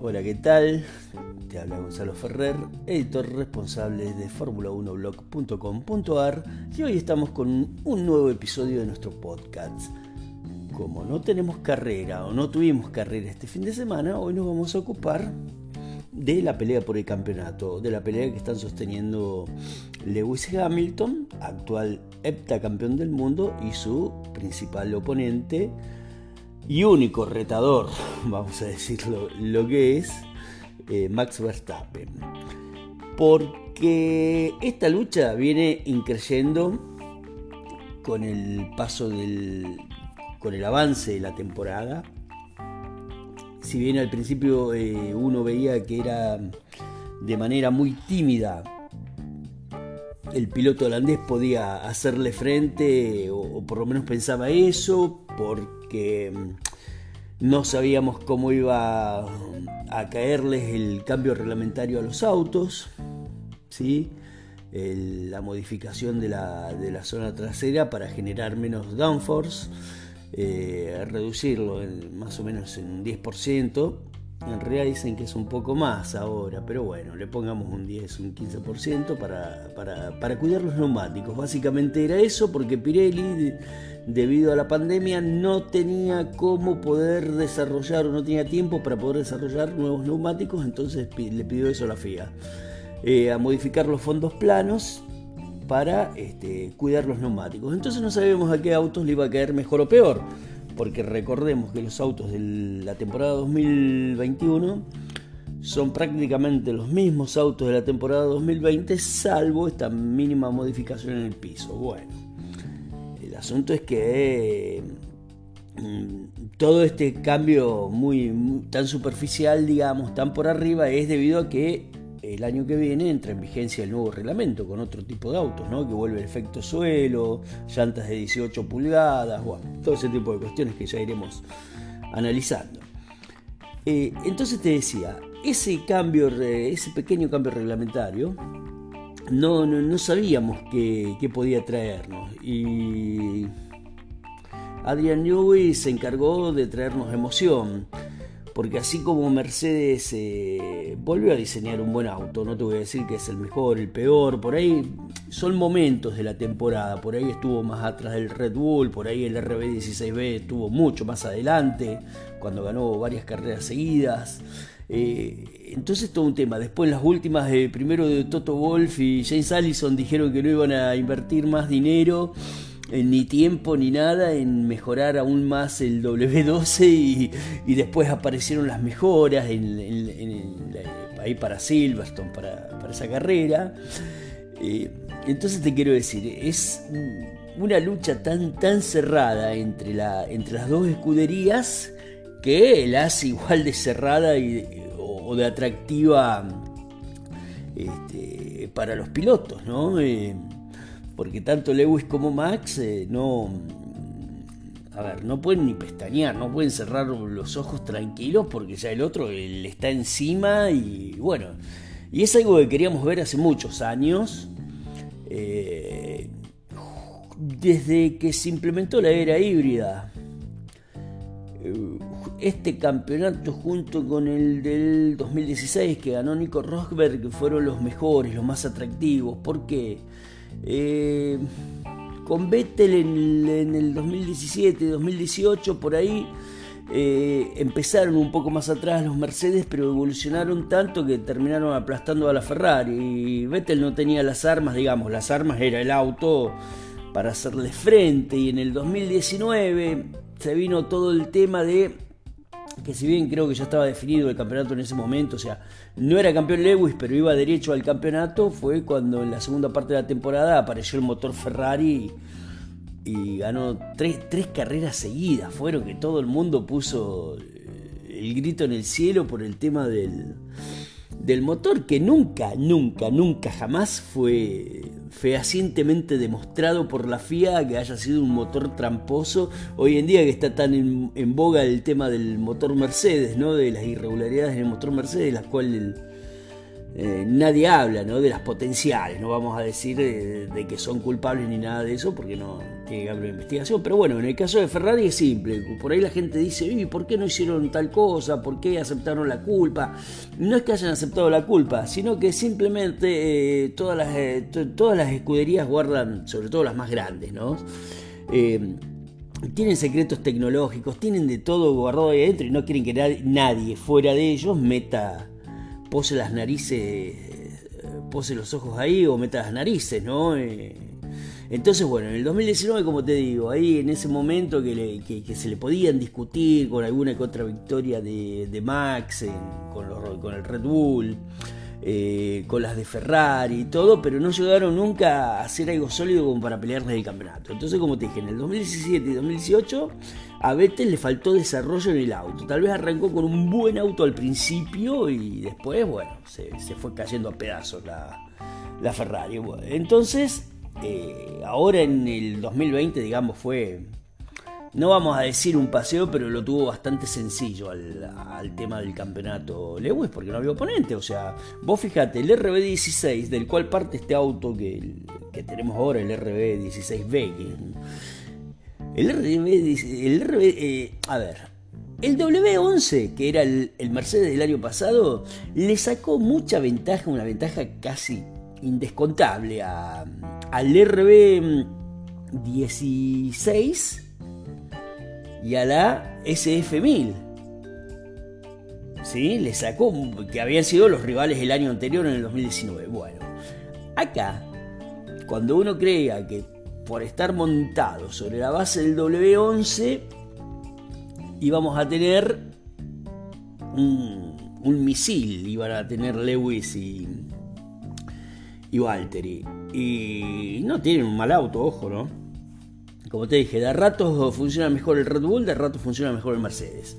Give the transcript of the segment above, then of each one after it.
Hola, ¿qué tal? Te habla Gonzalo Ferrer, editor responsable de formula1blog.com.ar y hoy estamos con un nuevo episodio de nuestro podcast. Como no tenemos carrera o no tuvimos carrera este fin de semana, hoy nos vamos a ocupar de la pelea por el campeonato, de la pelea que están sosteniendo Lewis Hamilton, actual heptacampeón del mundo, y su principal oponente y único retador, vamos a decirlo lo que es, eh, Max Verstappen. Porque esta lucha viene increyendo con el paso del. con el avance de la temporada si bien al principio eh, uno veía que era de manera muy tímida, el piloto holandés podía hacerle frente, o, por lo menos pensaba eso, porque mm, no sabíamos cómo iba a caerles el cambio reglamentario a los autos, ¿sí? la modificación de la, de la zona trasera para generar menos downforce eh, reducirlo más o menos en un 10%. En realidad dicen que es un poco más ahora, pero bueno, le pongamos un 10, un 15% para, para, para cuidar los neumáticos. Básicamente era eso porque Pirelli, debido a la pandemia, no tenía cómo poder desarrollar o no tenía tiempo para poder desarrollar nuevos neumáticos, entonces le pidió eso a la FIA. Eh, a modificar los fondos planos para este, cuidar los neumáticos. Entonces no sabemos a qué autos le iba a caer mejor o peor, porque recordemos que los autos de la temporada 2021 son prácticamente los mismos autos de la temporada 2020, salvo esta mínima modificación en el piso. Bueno, el asunto es que mm, todo este cambio muy, tan superficial, digamos, tan por arriba, es debido a que el año que viene entra en vigencia el nuevo reglamento con otro tipo de autos, ¿no? que vuelve el efecto suelo, llantas de 18 pulgadas, bueno, todo ese tipo de cuestiones que ya iremos analizando. Eh, entonces te decía, ese cambio, ese pequeño cambio reglamentario, no, no, sabíamos qué, qué, podía traernos. Y Adrian Newey se encargó de traernos emoción porque así como Mercedes eh, volvió a diseñar un buen auto, no te voy a decir que es el mejor, el peor, por ahí son momentos de la temporada, por ahí estuvo más atrás del Red Bull, por ahí el RB16B estuvo mucho más adelante, cuando ganó varias carreras seguidas. Eh, entonces todo un tema. Después las últimas, primero de Toto Wolf y James Allison dijeron que no iban a invertir más dinero ni tiempo ni nada en mejorar aún más el W12 y, después aparecieron las mejoras ahí para Silverstone, para, esa carrera. Eh, entonces te quiero decir, es una lucha tan, tan cerrada entre, la, entre las dos escuderías que la hace igual de cerrada o, de atractiva este, para los pilotos, ¿no? Eh, porque tanto Lewis como Max eh, no, a ver, no pueden ni pestañear, no pueden cerrar los ojos tranquilos porque ya el otro le está encima y bueno, y es algo que queríamos ver hace muchos años. Eh, desde que se implementó la era híbrida, eh, este campeonato junto con el del 2016 que ganó Nico Rosberg fueron los mejores, los más atractivos. ¿Por qué? Eh, con Vettel en, el 2017, 2018, por ahí eh, empezaron un poco más atrás los Mercedes, pero evolucionaron tanto que terminaron aplastando a la Ferrari. Y Vettel no tenía las armas, digamos, las armas era el auto para hacerle frente. Y en el 2019 se vino todo el tema de que si bien creo que ya estaba definido el campeonato en ese momento, o sea, no era campeón Lewis, pero iba derecho al campeonato, fue cuando en la segunda parte de la temporada apareció el motor Ferrari y, ganó tres, carreras seguidas. Fueron que todo el mundo puso el grito en el cielo por el tema del, del motor, que nunca, nunca, nunca, jamás fue fehacientemente demostrado por la FIA que haya sido un motor tramposo. Hoy en día que está tan en, boga el tema del motor Mercedes, ¿no? de las irregularidades del motor Mercedes, las cuales eh, nadie habla ¿no? de las potenciales, no vamos a decir de, que son culpables ni nada de eso, porque no tiene que haber una investigación. Pero bueno, en el caso de Ferrari es simple, por ahí la gente dice, ¿y por qué no hicieron tal cosa? ¿Por qué aceptaron la culpa? No es que hayan aceptado la culpa, sino que simplemente eh, todas, las, eh, todas las escuderías guardan, sobre todo las más grandes, ¿no? tienen secretos tecnológicos, tienen de todo guardado ahí adentro y no quieren que nadie fuera de ellos meta pose las narices, pose los ojos ahí o meta las narices, ¿no? Eh, entonces, bueno, en el 2019, como te digo, ahí en ese momento que, se le podían discutir con alguna que otra victoria de, Max, con, con el Red Bull, eh, con las de Ferrari y todo, pero no llegaron nunca a hacer algo sólido como para pelearles el campeonato. Entonces, como te dije, en el 2017 y 2018 a Vettel le faltó desarrollo en el auto. Tal vez arrancó con un buen auto al principio y después, bueno, se, fue cayendo a pedazos la, Ferrari. entonces, eh, ahora en el 2020, digamos, fue no vamos a decir un paseo, pero lo tuvo bastante sencillo al, tema del campeonato Lewis, porque no había oponente. O sea, vos fíjate, el RB16, del cual parte este auto que, tenemos ahora, el RB16B, el RB, el RB eh, a ver, el W11, que era el, Mercedes del año pasado, le sacó mucha ventaja, una ventaja casi indescontable al RB16 y a la SF1000. ¿Sí? Le sacó que habían sido los rivales el año anterior en el 2019. Bueno, acá, cuando uno crea que por estar montado sobre la base del W11 íbamos a tener un, misil, iban a tener Lewis y, y Valtteri. Y no tienen un mal auto, ojo, ¿no? Como te dije, de ratos funciona mejor el Red Bull, de ratos funciona mejor el Mercedes.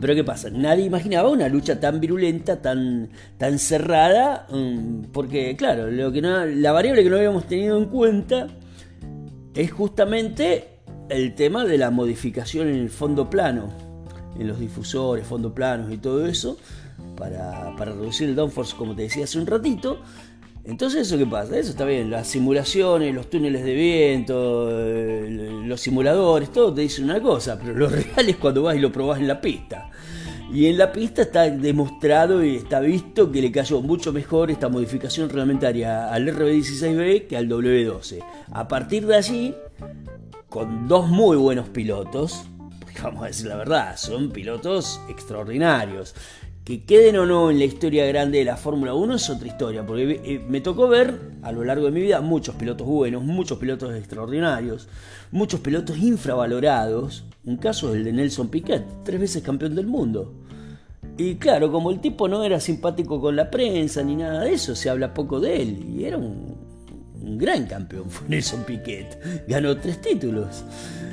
Pero ¿qué pasa? Nadie imaginaba una lucha tan virulenta, tan, tan cerrada, mm, porque claro, lo que no, la variable que no habíamos tenido en cuenta es justamente el tema de la modificación en el fondo plano, en los difusores, fondo planos y todo eso, para, para reducir el downforce, como te decía hace un ratito, entonces, ¿eso qué pasa? Eso está bien, las simulaciones, los túneles de viento, eh, los simuladores, todo te dice una cosa, pero lo real es cuando vas y lo probás en la pista. Y en la pista está demostrado y está visto que le cayó mucho mejor esta modificación reglamentaria al RB16B que al W12. A partir de allí, con dos muy buenos pilotos, vamos a decir la verdad, son pilotos extraordinarios. Que queden o no en la historia grande de la Fórmula 1 es otra historia, porque eh, me tocó ver a lo largo de mi vida muchos pilotos buenos, muchos pilotos extraordinarios, muchos pilotos infravalorados. Un caso es el de Nelson Piquet, tres veces campeón del mundo. Y claro, como el tipo no era simpático con la prensa ni nada de eso, se habla poco de él. Y era un, un gran campeón, fue Nelson Piquet. Ganó tres títulos.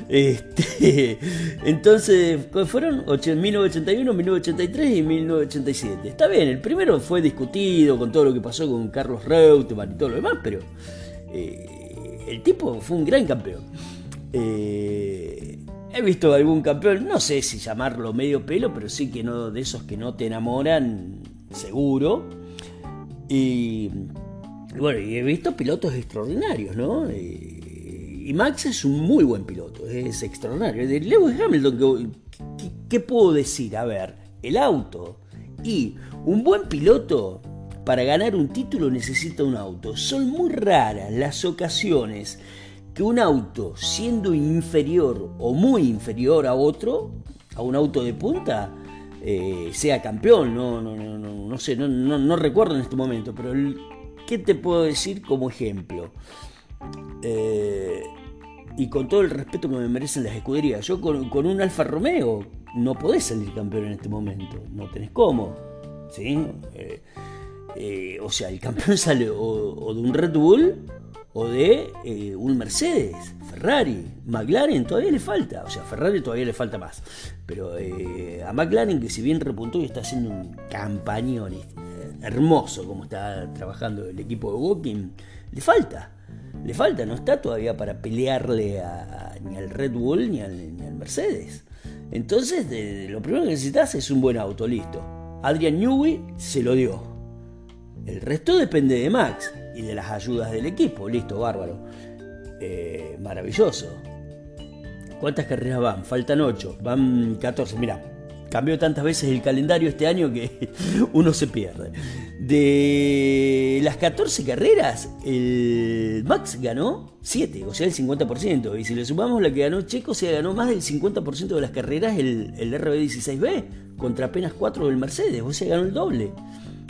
Este, entonces, fueron 1981, 1983 y 1987. Está bien, el primero fue discutido con todo lo que pasó con Carlos Reutemann y todo lo demás, pero eh, el tipo fue un gran campeón. Eh, he visto algún campeón, no sé si llamarlo medio pelo, pero sí que no de esos que no te enamoran, seguro. Y, bueno, y he visto pilotos extraordinarios, ¿no? Eh, y Max es un muy buen piloto, es extraordinario. De Lewis Hamilton, ¿qué, puedo decir? A ver, el auto y un buen piloto para ganar un título necesita un auto. Son muy raras las ocasiones que un auto, siendo inferior o muy inferior a otro, a un auto de punta, eh, sea campeón. No, no, no, no, sé, no, recuerdo en este momento, pero ¿qué te puedo decir como ejemplo? Eh, y con todo el respeto que me merecen las escuderías, yo con, un Alfa Romeo no podés salir campeón en este momento, no tenés cómo. ¿sí? Eh, eh, o sea, el campeón sale o, de un Red Bull o de un Mercedes, Ferrari, McLaren todavía le falta, o sea, Ferrari todavía le falta más. Pero a McLaren, que si bien repuntó y está haciendo un campañón hermoso como está trabajando el equipo de Walking, le falta le falta, no está todavía para pelearle ni al Red Bull ni al, Mercedes. Entonces, lo primero que necesitas es un buen auto, listo. Adrian Newey se lo dio. El resto depende de Max y de las ayudas del equipo. Listo, bárbaro. Eh, maravilloso. ¿Cuántas carreras van? Faltan 8, van 14. Mira, cambió tantas veces el calendario este año que uno se pierde. De las 14 carreras, el Max ganó 7, o sea, el 50%. Y si le sumamos la que ganó Checo, se ganó más del 50% de las carreras el, el RB16B, contra apenas 4 del Mercedes, o sea, ganó el doble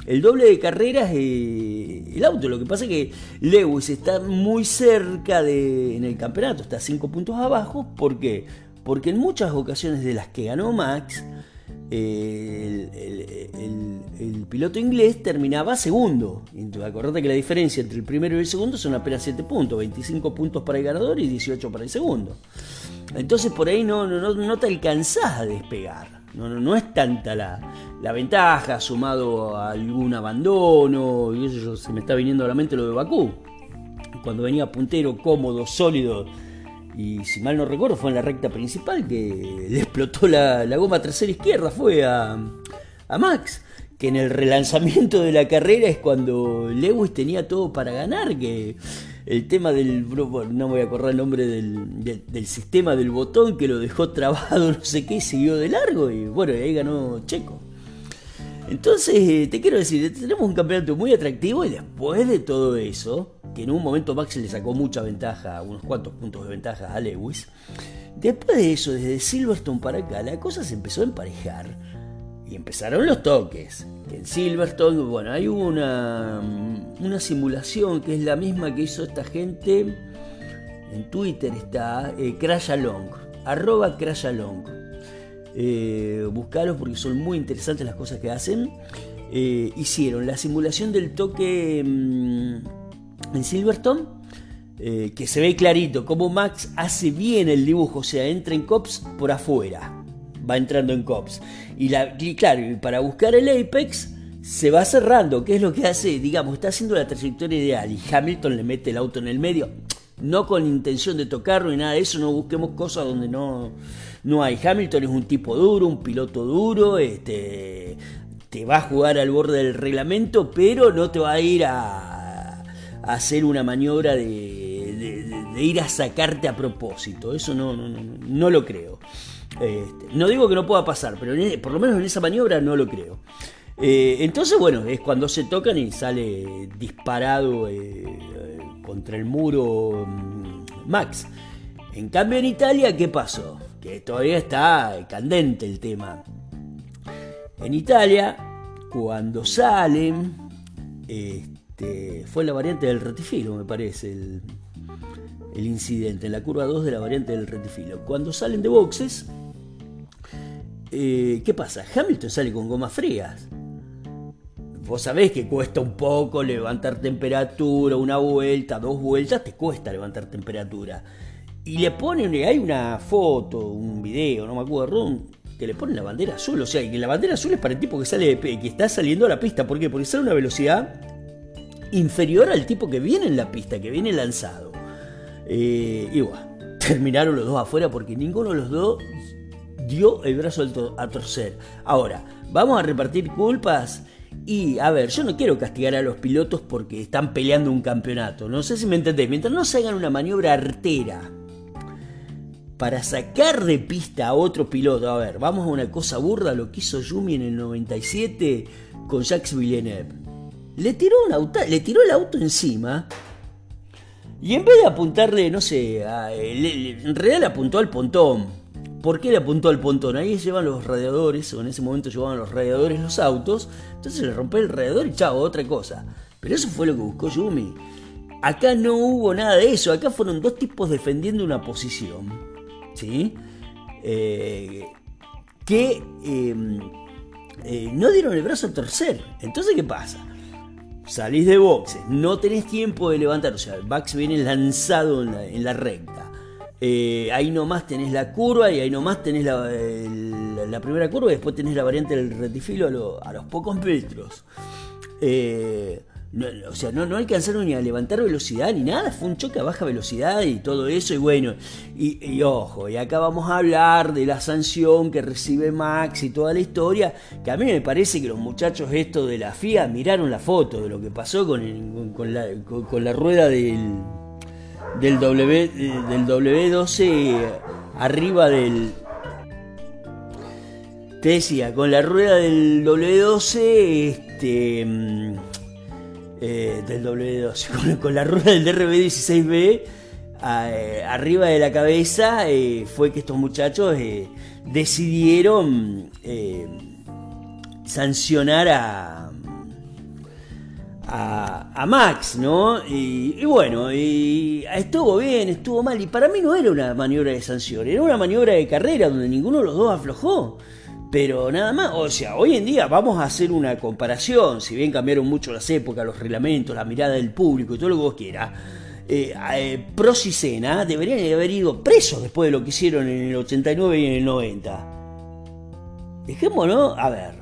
el doble de carreras eh, el auto. Lo que pasa es que Lewis está muy cerca de, en el campeonato, está 5 puntos abajo. ¿Por qué? Porque en muchas ocasiones de las que ganó Max, el, piloto inglés terminaba segundo. Acordate que la diferencia entre el primero y el segundo son apenas 7 puntos, 25 puntos para el ganador y 18 para el segundo. Entonces por ahí no, no, no te alcanzás a despegar. No, no, es tanta la, ventaja, sumado a algún abandono, y eso se me está viniendo a la mente lo de Bakú. Cuando venía puntero, cómodo, sólido, y si mal no recuerdo fue en la recta principal que le explotó la, goma trasera izquierda, fue a, a Max que en el relanzamiento de la carrera es cuando Lewis tenía todo para ganar, que el tema del, no voy a acordar el nombre del, sistema del botón que lo dejó trabado, no sé qué, siguió de largo y bueno, ahí ganó Checo. Entonces, eh, te quiero decir, tenemos un campeonato muy atractivo y después de todo eso, que en un momento Max le sacó mucha ventaja, unos cuantos puntos de ventaja a Lewis, después de eso, desde Silverstone para acá, la cosa se empezó a emparejar y empezaron los toques. En Silverstone, bueno, hay una, una simulación que es la misma que hizo esta gente. En Twitter está eh, Crashalong, arroba Crashalong. Eh, buscaros porque son muy interesantes las cosas que hacen. Eh, hicieron la simulación del toque mm, en Silverstone. Eh, que se ve clarito como Max hace bien el dibujo, o sea, entra en cops por afuera va entrando en COPS. Y, la, claro, para buscar el Apex se va cerrando, ¿qué es lo que hace? Digamos, está haciendo la trayectoria ideal y Hamilton le mete el auto en el medio, no con intención de tocarlo ni nada de eso, no busquemos cosas donde no, no hay. Hamilton es un tipo duro, un piloto duro, este, te va a jugar al borde del reglamento, pero no te va a ir a, hacer una maniobra de, ir a sacarte a propósito, eso no, no, no, no lo creo. Este, no digo que no pueda pasar, pero e, por lo menos en esa maniobra no lo creo. Eh, entonces, bueno, es cuando se tocan y sale disparado eh, contra el muro mm, Max. En cambio, en Italia, ¿qué pasó? Que todavía está candente el tema. En Italia, cuando salen, este, fue la variante del retifilo, me parece, el, incidente, en la curva 2 de la variante del retifilo. Cuando salen de boxes, eh, ¿qué pasa? Hamilton sale con gomas frías. Vos sabés que cuesta un poco levantar temperatura, una vuelta, dos vueltas, te cuesta levantar temperatura. Y le ponen, hay una foto, un video, no me acuerdo, que le ponen la bandera azul. O sea, que la bandera azul es para el tipo que sale que está saliendo a la pista. ¿Por qué? Porque sale a una velocidad inferior al tipo que viene en la pista, que viene lanzado. Eh, y bueno, terminaron los dos afuera porque ninguno de los dos dio el brazo a torcer. Ahora, vamos a repartir culpas. Y a ver, yo no quiero castigar a los pilotos porque están peleando un campeonato. No sé si me entendés. Mientras no se hagan una maniobra artera para sacar de pista a otro piloto. A ver, vamos a una cosa burda, lo que hizo Yumi en el 97 con Jacques Villeneuve. Le tiró, un auto, le tiró el auto encima y en vez de apuntarle, no sé, en realidad le apuntó al pontón. ¿Por qué le apuntó al pontón? Ahí llevan los radiadores, o en ese momento llevaban los radiadores los autos, entonces le rompe el radiador y chao, otra cosa. Pero eso fue lo que buscó Yumi. Acá no hubo nada de eso, acá fueron dos tipos defendiendo una posición, ¿sí? Eh, que em, eh, no dieron el brazo a torcer. Entonces, ¿qué pasa? Salís de boxes, no tenés tiempo de levantar, o sea, el Bax viene lanzado en la recta eh, ahí nomás tenés la curva y ahí nomás tenés la, primera curva y después tenés la variante del retifilo a, los pocos metros. Eh, o sea, no, no alcanzaron ni a levantar velocidad ni nada, fue un choque a baja velocidad y todo eso, y bueno, y, ojo, y acá vamos a hablar de la sanción que recibe Max y toda la historia, que a mí me parece que los muchachos estos de la FIA miraron la foto de lo que pasó con, con, la, con, la, rueda del, del, w, del W12 arriba del... Te decía, con la rueda del W12, este mm, eh, del W2, con, la rueda del DRB16B eh, arriba de la cabeza, eh, fue que estos muchachos decidieron sancionar a, a, Max, ¿no? Y, bueno, y estuvo bien, estuvo mal, y para mí no era una maniobra de sanción, era una maniobra de carrera donde ninguno de los dos aflojó. Pero nada más, o sea, hoy en día vamos a hacer una comparación, si bien cambiaron mucho las épocas, los reglamentos, la mirada del público y todo lo que vos quieras. Eh, eh, Pros y Sena deberían haber ido presos después de lo que hicieron en el 89 y en el 90. Dejémonos, a ver,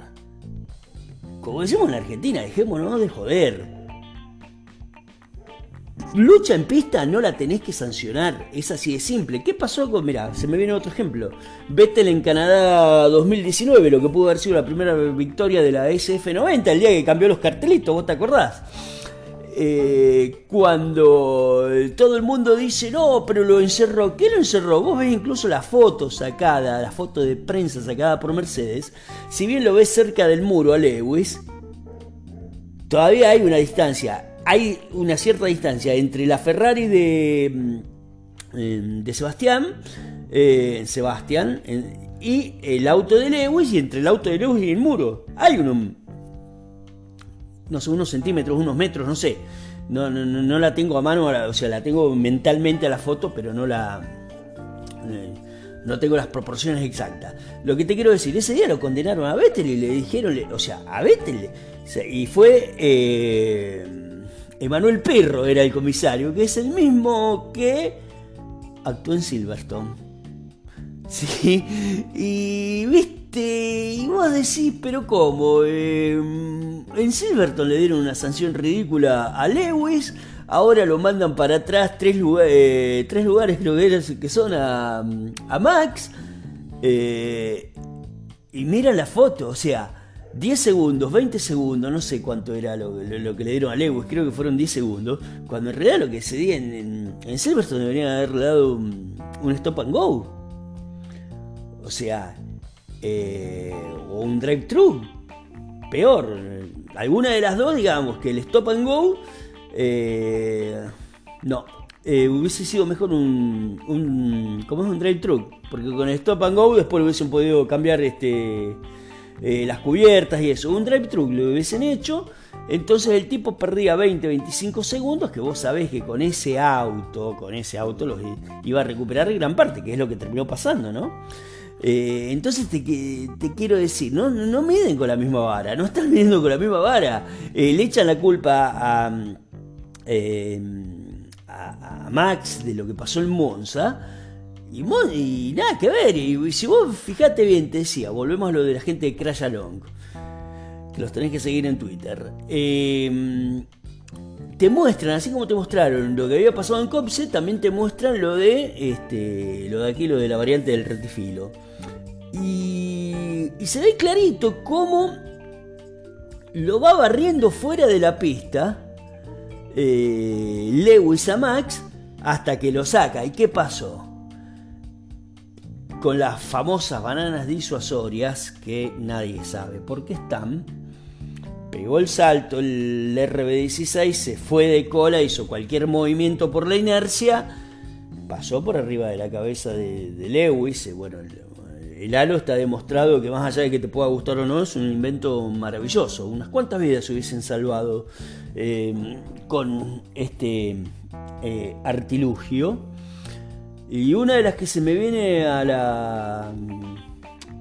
como decimos en Argentina, dejémonos de joder. Lucha en pista no la tenés que sancionar, es así de simple. ¿Qué pasó con, mira, se me viene otro ejemplo, Vettel en Canadá 2019, lo que pudo haber sido la primera victoria de la SF90, el día que cambió los cartelitos, ¿vos te acordás? Eh, cuando todo el mundo dice, no, pero lo encerró, ¿qué lo encerró? Vos ves incluso la foto sacada, la foto de prensa sacada por Mercedes, si bien lo ves cerca del muro a Lewis, todavía hay una distancia hay una cierta distancia entre la Ferrari de, mm, de Sebastián, eh, Sebastián y el auto de Lewis y entre el auto de Lewis y el muro. Hay unos, no sé, unos centímetros, unos metros, no sé. No, no, no la tengo a mano, o sea, la tengo mentalmente a la foto, pero no la... No tengo las proporciones exactas. Lo que te quiero decir, ese día lo condenaron a Vettel y le dijeron, o sea, a Vettel, y fue... Eh, Emanuel Perro era el comisario, que es el mismo que actuó en Silverstone. Sí, y viste, y vos decís, pero ¿cómo? Em, en Silverstone le dieron una sanción ridícula a Lewis, ahora lo mandan para atrás tres, lugares, eh, lugares creo que, son a, Max. Eh, y mira la foto, o sea, 10 segundos, 20 segundos, no sé cuánto era lo, que le dieron a Lewis, creo que fueron 10 segundos, cuando en realidad lo que se di en, en, Silverstone deberían haberle dado un, stop and go. O sea, eh, o un drive-thru. Peor, alguna de las dos, digamos, que el stop and go, eh, no, eh, hubiese sido mejor un, un, como es un drive-thru, porque con el stop and go después hubiesen podido cambiar este las cubiertas y eso. Un drive truck lo hubiesen hecho, entonces el tipo perdía 20, 25 segundos que vos sabés que con ese auto, con ese auto los iba a recuperar gran parte, que es lo que terminó pasando, ¿no? Eh, entonces te, te, quiero decir, no, miden con la misma vara, no están midiendo con la misma vara. Eh, le echan la culpa a, a, a Max de lo que pasó en Monza y, nada que ver. Y, si vos fijate bien, te decía, volvemos a lo de la gente de Crash Along, que los tenés que seguir en Twitter. Em, te muestran, así como te mostraron lo que había pasado en Copse, también te muestran lo de este, lo de aquí, lo de la variante del retifilo. Y, se ve clarito cómo lo va barriendo fuera de la pista eh, Lewis a Max hasta que lo saca. ¿Y qué pasó? con las famosas bananas disuasorias que nadie sabe por qué están. Pegó el salto, el RB16 se fue de cola, hizo cualquier movimiento por la inercia, pasó por arriba de la cabeza de, Lewis. Bueno, el, halo está demostrado que más allá de que te pueda gustar o no, es un invento maravilloso. Unas cuantas vidas se hubiesen salvado eh, con este eh, artilugio. Y una de las que se me viene a la,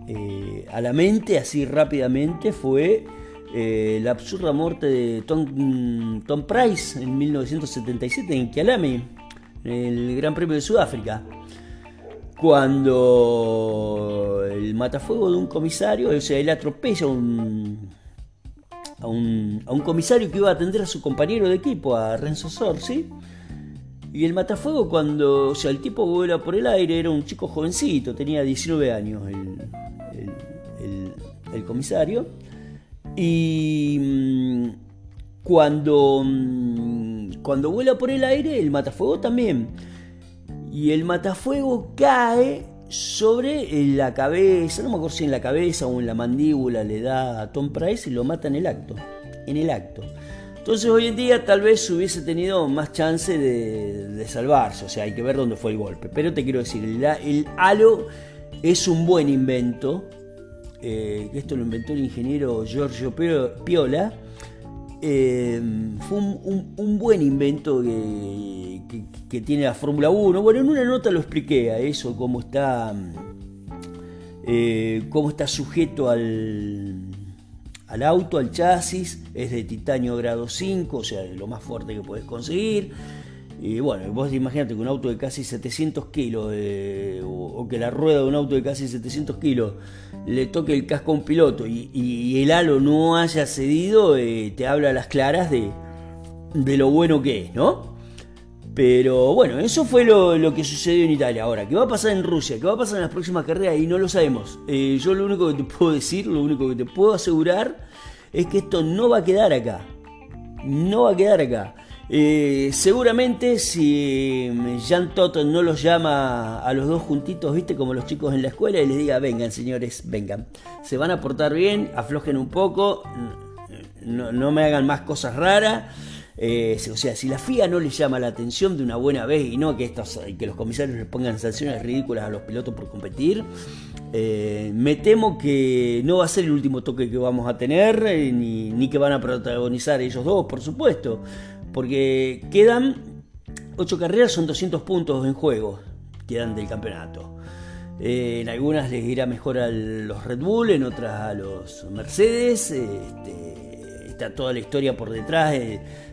eh, a la mente así rápidamente fue eh, la absurda muerte de Tom, Tom, Price en 1977 en Kialami, en el Gran Premio de Sudáfrica. Cuando el matafuego de un comisario, o sea, él atropella a un, a un, a un comisario que iba a atender a su compañero de equipo, a Renzo Sorsi. Y el matafuego cuando, o sea, el tipo vuela por el aire, era un chico jovencito, tenía 19 años el, comisario. Y mm, cuando, mm, cuando vuela por el aire, el matafuego también. Y el matafuego cae sobre la cabeza, no me acuerdo si en la cabeza o en la mandíbula le da a Tom Price y lo mata en el acto. En el acto. Entonces hoy en día tal vez hubiese tenido más chance de, salvarse, o sea, hay que ver dónde fue el golpe. Pero te quiero decir, el, halo es un buen invento, eh, esto lo inventó el ingeniero Giorgio Piola, eh, fue un, buen invento que, tiene la Fórmula 1. Bueno, en una nota lo expliqué a eso, cómo está, eh, cómo está sujeto al, al auto, al chasis, es de titanio grado 5, o sea, lo más fuerte que puedes conseguir. Y bueno, vos imagínate que un auto de casi 700 kilos, o, que la rueda de un auto de casi 700 kilos le toque el casco a un piloto y, el halo no haya cedido, eh, te habla a las claras de, de lo bueno que es, ¿no? Pero bueno, eso fue lo, que sucedió en Italia. Ahora, ¿qué va a pasar en Rusia? ¿Qué va a pasar en las próximas carreras? Y no lo sabemos. Eh, yo lo único que te puedo decir, lo único que te puedo asegurar es que esto no va a quedar acá. No va a quedar acá. Eh, seguramente si Jean Todt no los llama a los dos juntitos, viste, como los chicos en la escuela, y les diga, vengan señores, vengan. Se van a portar bien, aflojen un poco, no, no me hagan más cosas raras. Eh, o sea, si la FIA no le llama la atención de una buena vez y no que, estos, que los comisarios les pongan sanciones ridículas a los pilotos por competir, eh, me temo que no va a ser el último toque que vamos a tener, ni, que van a protagonizar ellos dos, por supuesto, porque quedan 8 carreras, son 200 puntos en juego, quedan del campeonato. en algunas les irá mejor a los Red Bull, en otras a los Mercedes. Este, está toda la historia por detrás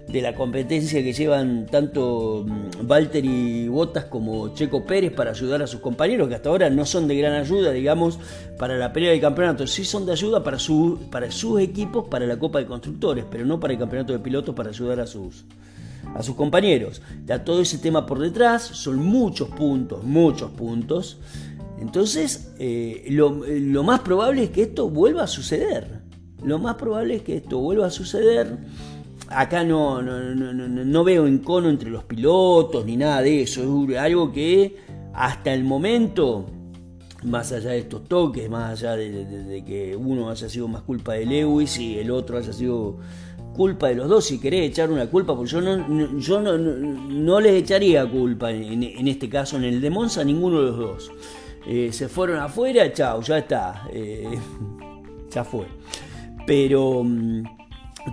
de la competencia que llevan tanto Walter mm, y Bottas como Checo Pérez para ayudar a sus compañeros, que hasta ahora no son de gran ayuda, digamos, para la pelea del campeonato. Sí son de ayuda para, su, para sus equipos, para la Copa de Constructores, pero no para el campeonato de pilotos para ayudar a sus, a sus compañeros. Está todo ese tema por detrás, son muchos puntos, muchos puntos. Entonces, eh, lo, lo más probable es que esto vuelva a suceder. Lo más probable es que esto vuelva a suceder acá no, no, no, no, veo encono entre los pilotos ni nada de eso. Es algo que hasta el momento, más allá de estos toques, más allá de, que uno haya sido más culpa de Lewis y el otro haya sido culpa de los dos, si querés echar una culpa, porque yo no, yo no, no, les echaría culpa en, este caso, en el de Monza, ninguno de los dos. Eh, se fueron afuera, chao, ya está. Eh, ya fue. Pero mm,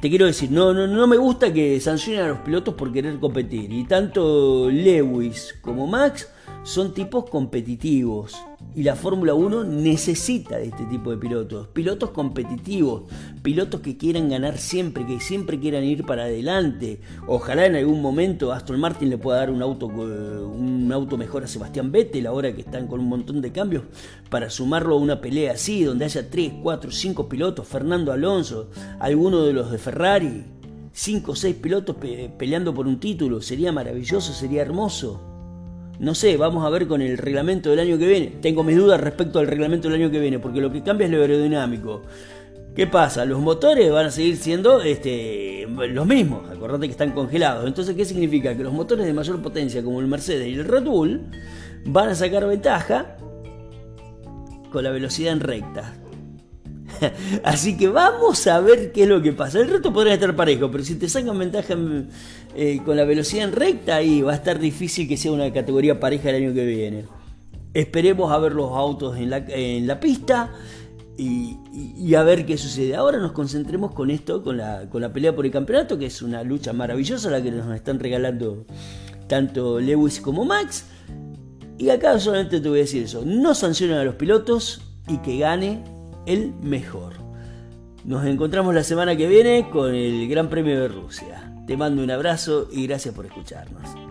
te quiero decir, no, no, no me gusta que sancionen a los pilotos por querer competir. Y tanto Lewis como Max son tipos competitivos. Y la Fórmula 1 necesita de este tipo de pilotos. Pilotos competitivos, pilotos que quieran ganar siempre, que siempre quieran ir para adelante. Ojalá en algún momento Aston Martin le pueda dar un auto, un auto mejor a Sebastián Vettel, ahora que están con un montón de cambios, para sumarlo a una pelea así, donde haya 3, 4, 5 pilotos, Fernando Alonso, alguno de los de Ferrari, 5 o 6 pilotos peleando por un título. Sería maravilloso, sería hermoso. No sé, vamos a ver con el reglamento del año que viene. Tengo mis dudas respecto al reglamento del año que viene, porque lo que cambia es lo aerodinámico. ¿Qué pasa? Los motores van a seguir siendo este, los mismos, acordate que están congelados. Entonces, ¿qué significa? Que los motores de mayor potencia, como el Mercedes y el Red Bull, van a sacar ventaja con la velocidad en recta. Así que vamos a ver qué es lo que pasa. El reto podría estar parejo, pero si te sacan ventaja eh, con la velocidad en recta, ahí va a estar difícil que sea una categoría pareja el año que viene. Esperemos a ver los autos en la, pista y, a ver qué sucede. Ahora nos concentremos con esto, con la, con la pelea por el campeonato, que es una lucha maravillosa la que nos están regalando tanto Lewis como Max. Y acá solamente te voy a decir eso, no sancionen a los pilotos y que gane el mejor. Nos encontramos la semana que viene con el Gran Premio de Rusia. Te mando un abrazo y gracias por escucharnos.